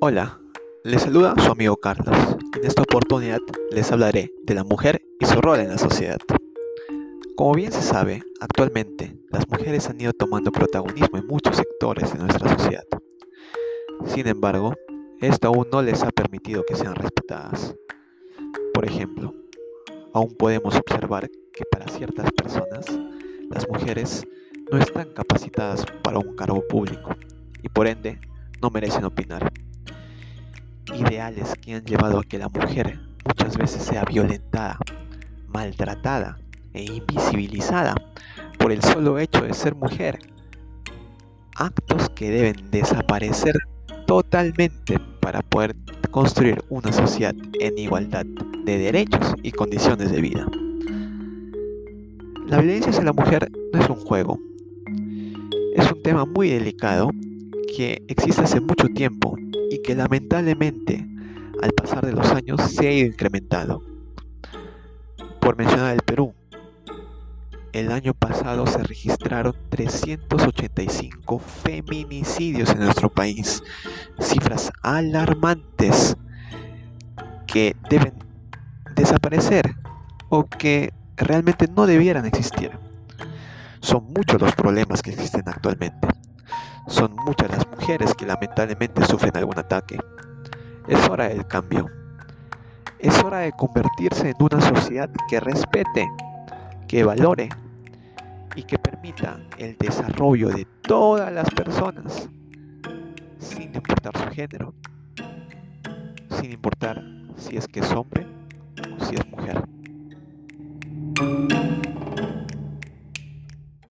Hola, les saluda su amigo Carlos en esta oportunidad les hablaré de la mujer y su rol en la sociedad. Como bien se sabe, actualmente las mujeres han ido tomando protagonismo en muchos sectores de nuestra sociedad. Sin embargo, esto aún no les ha permitido que sean respetadas. Por ejemplo, aún podemos observar que para ciertas personas las mujeres no están capacitadas para un cargo público y por ende no merecen opinar ideales que han llevado a que la mujer muchas veces sea violentada, maltratada e invisibilizada por el solo hecho de ser mujer. Actos que deben desaparecer totalmente para poder construir una sociedad en igualdad de derechos y condiciones de vida. La violencia hacia la mujer no es un juego, es un tema muy delicado que existe hace mucho tiempo y que lamentablemente al pasar de los años se ha ido. Por mencionar el Perú, el año pasado se registraron 385 feminicidios en nuestro país, cifras alarmantes que deben desaparecer o que realmente no debieran existir. Son muchos los problemas que existen actualmente. Son muchas las mujeres que lamentablemente sufren algún ataque. Es hora del cambio. Es hora de convertirse en una sociedad que respete, que valore y que permita el desarrollo de todas las personas, sin importar su género, sin importar si es que es hombre o si es mujer.